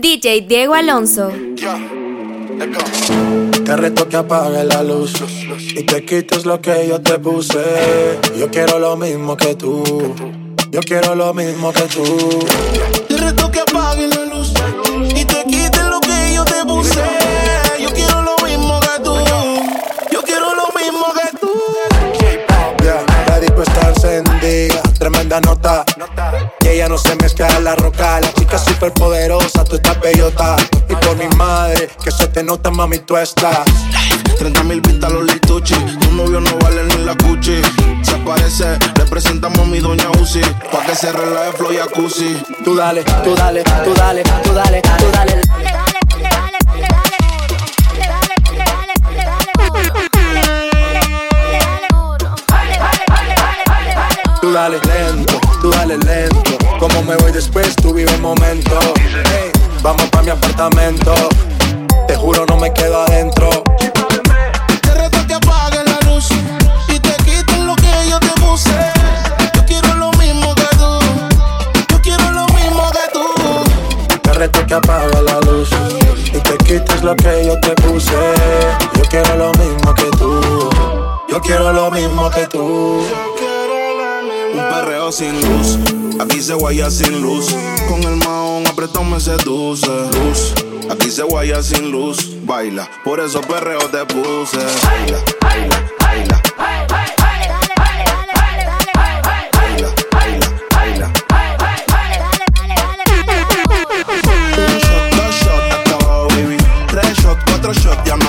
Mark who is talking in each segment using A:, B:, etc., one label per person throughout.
A: DJ Diego Alonso.
B: Te reto que apague la luz y te quites lo que yo te puse. Yo quiero lo mismo que tú. Yo quiero lo mismo que tú.
C: Te reto que apague la luz y te quites lo que yo te puse. Yo quiero lo mismo que tú. Yo quiero lo mismo que tú.
B: Yeah, la disco está encendida, tremenda nota. Y ella no se mezcla en la roca. La chica súper poderosa, tú estás bellota. Y por mi madre, que se te nota, mami, tú estás.
C: 30 mil vistas los lituchi. Tu novio no vale ni la cuchi. Se aparece, le presentamos a mi doña Uzi. Pa' que se relaje flow y jacuzzi.
B: Tú dale, tú dale, tú dale, tú dale, tú dale. Tú dale lento, tú dale lento. Como me voy después, tú vive el momento. Hey, vamos pa' mi apartamento. Te juro, no me quedo adentro.
C: Te reto que apague la luz y te quites lo que yo te puse. Yo quiero lo mismo que tú. Yo quiero lo mismo que tú.
B: Te reto que apague la luz y te quites lo que yo te puse. Yo quiero lo mismo que tú. Yo quiero lo mismo que tú.
C: Un perreo sin luz, aquí se guaya sin luz. Con el maón apretado me seduce. Luz, aquí se guaya sin luz. Baila, por eso perreo te puse. Baila, baila, baila. Shot, cuatro shots, ya no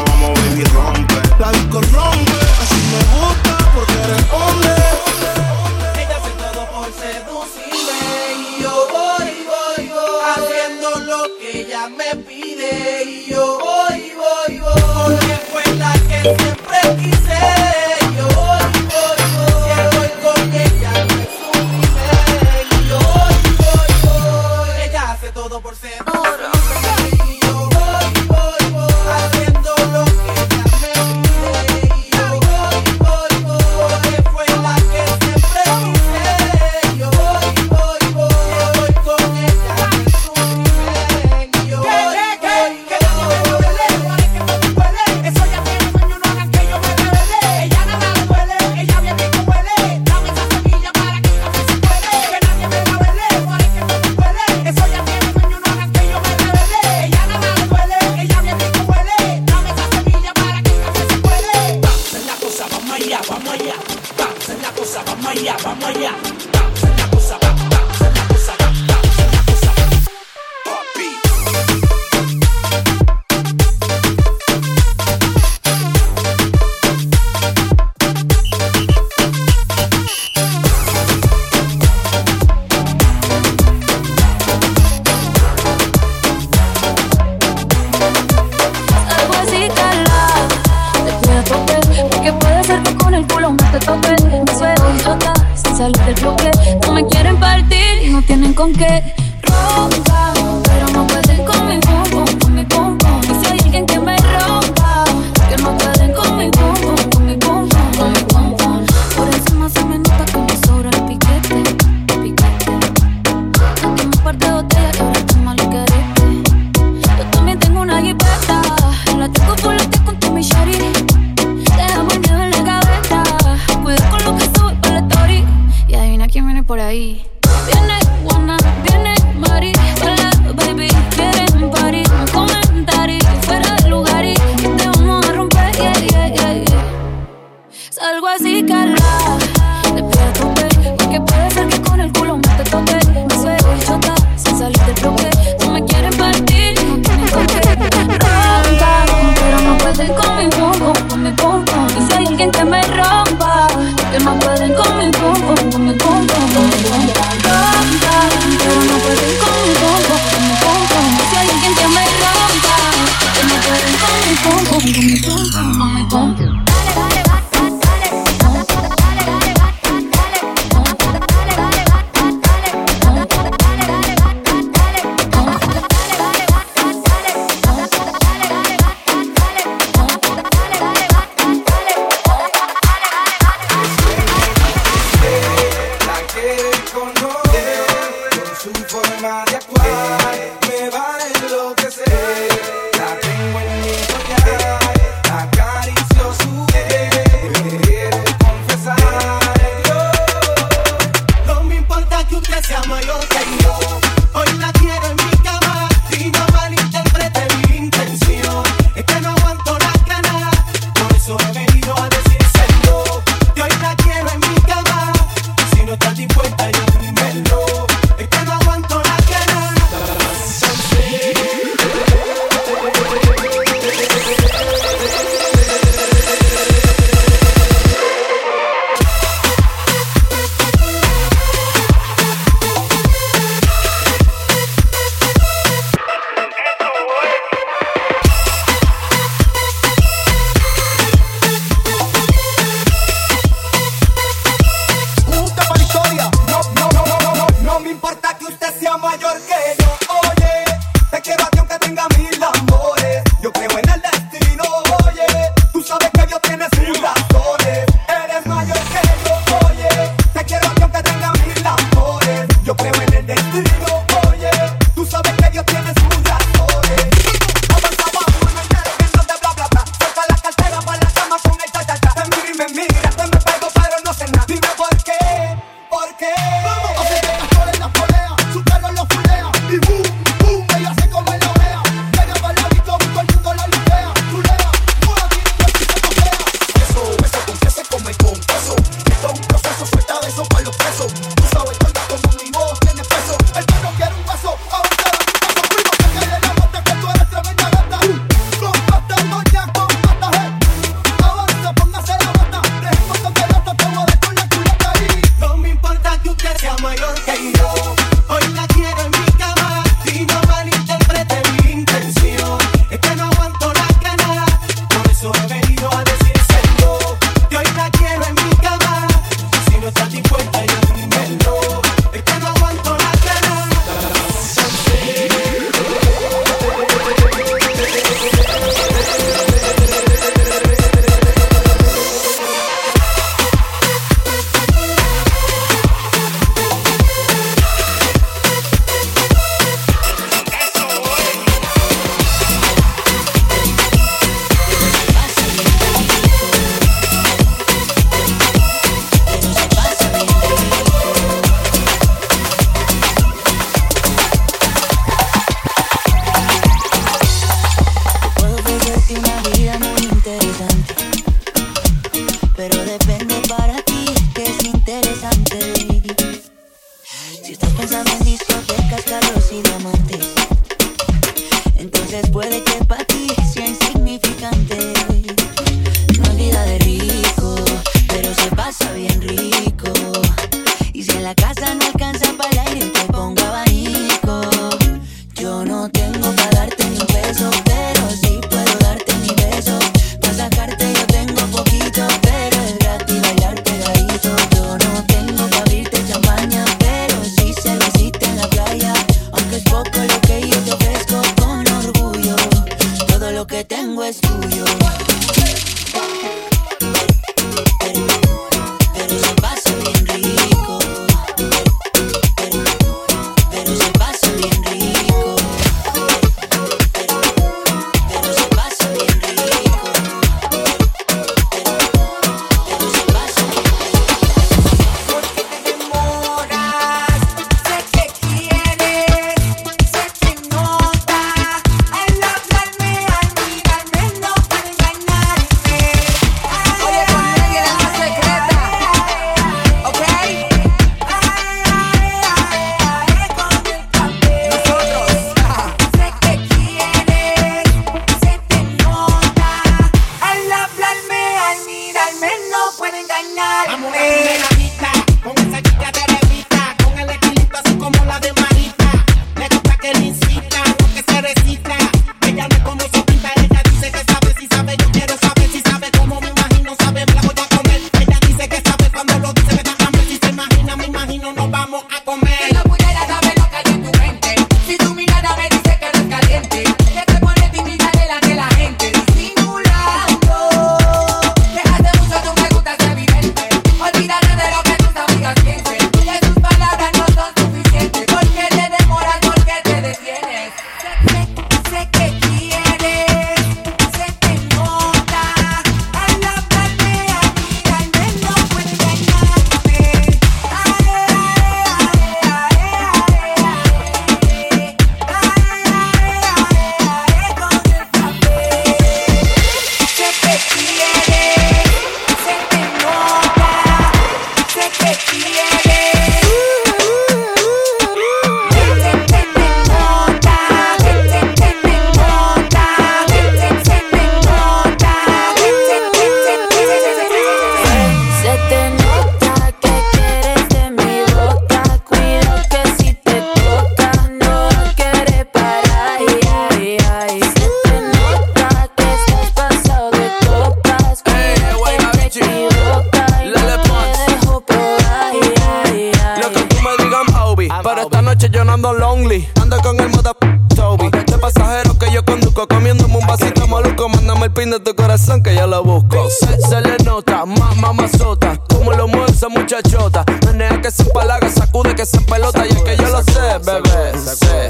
D: only. Anda con el moda Toby. De pasajero que yo conduzco, comiéndome un vasito maluco. Mándame el
E: pin de tu
A: corazón que yo lo busco. Se, se le nota, más mamazota. Como lo mueve esa muchachota. Menea que se empalaga, sacude que se pelota. Y es que yo lo sé, bebé.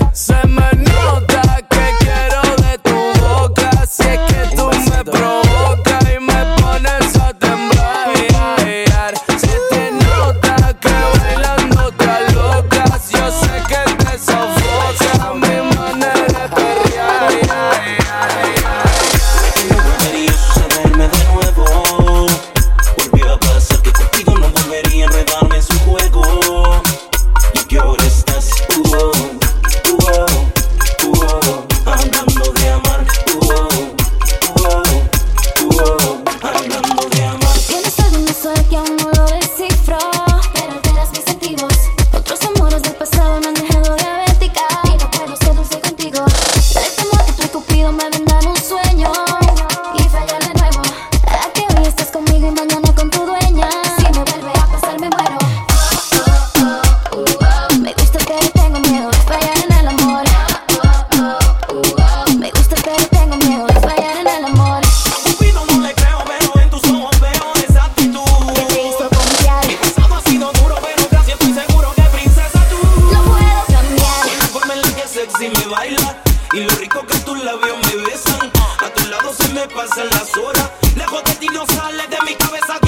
F: Pasan las horas. Lejos de ti no de mi cabeza.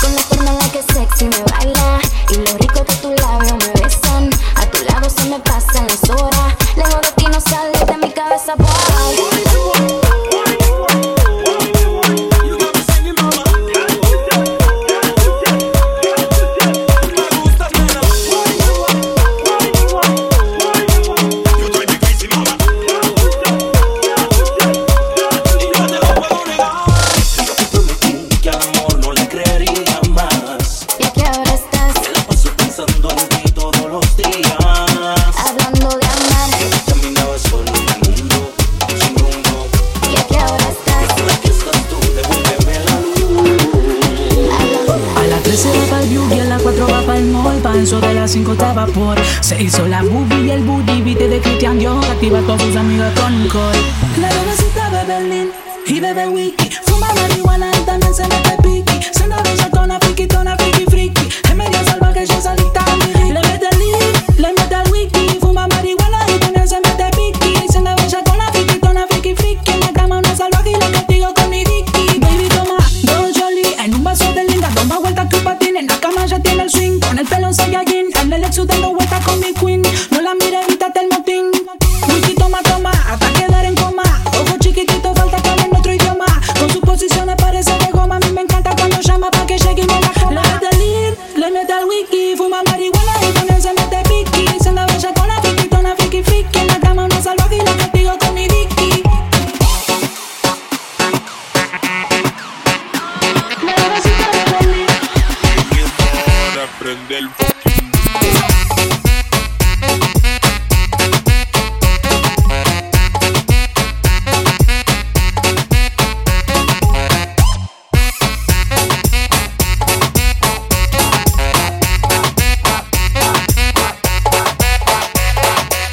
E: Con la forma la que Se
G: hizo la boobie y el booty, viste de Christian Dior, activa a sus con. La bebecita bebe Berlin y bebe wiki, fuma marihuana y también se mete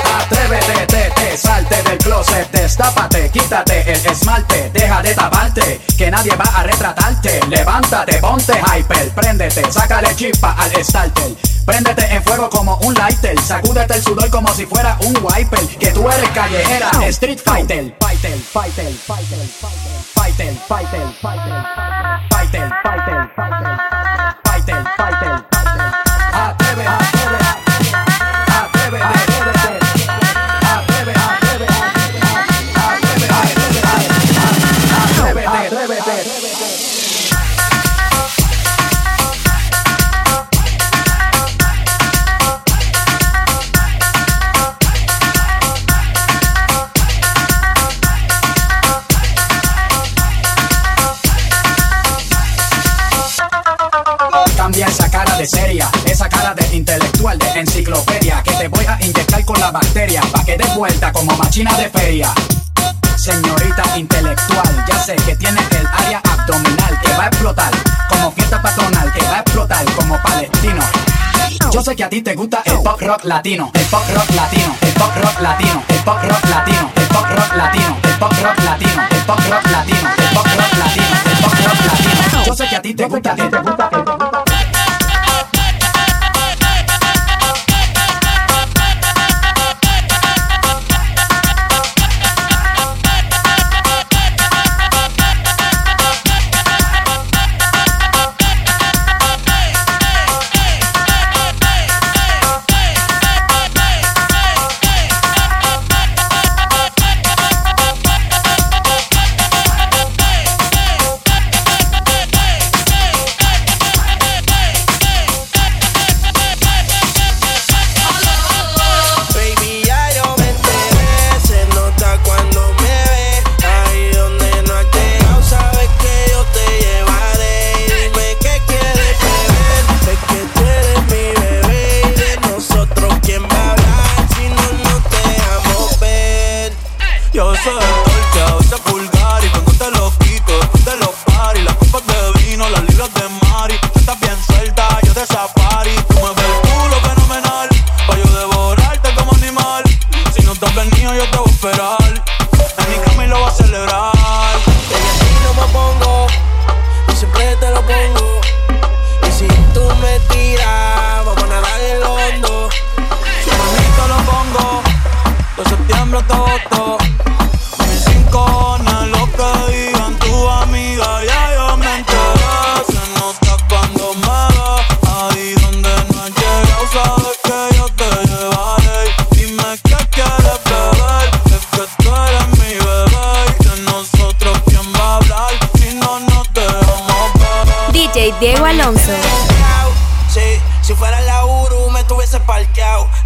H: Atrévete, te, te, salte del closet, destápate, quítate el esmalte, deja de taparte, que nadie va a retratarte. Levántate, ponte hyper, préndete, sácale chispa al starter. Préndete en fuego como un lighter, sacúdete el sudor como si fuera un wiper. Que tú eres callejera, street fighter. Fighter, fighter, fighter, fighter, fighter, fighter, fighter, fighter, esa cara de seria, esa cara de intelectual de enciclopedia que te voy a inyectar con la bacteria pa' que des vuelta como machina de feria. Señorita intelectual, ya sé que tienes el área abdominal que va a explotar, como fiesta patronal que va a explotar como palestino. Yo sé que a ti te gusta el pop rock latino, el pop rock latino, el pop rock latino, el pop rock latino, el pop rock latino, el pop rock latino, el pop rock latino, el pop rock latino, el pop
I: rock latino. Yo sé que a
C: ti te gusta, que te
I: gusta, te gusta.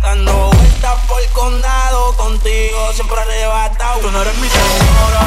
I: dando vueltas por el condado. Contigo siempre arrebatado.
C: Tú no eres mi tesoro.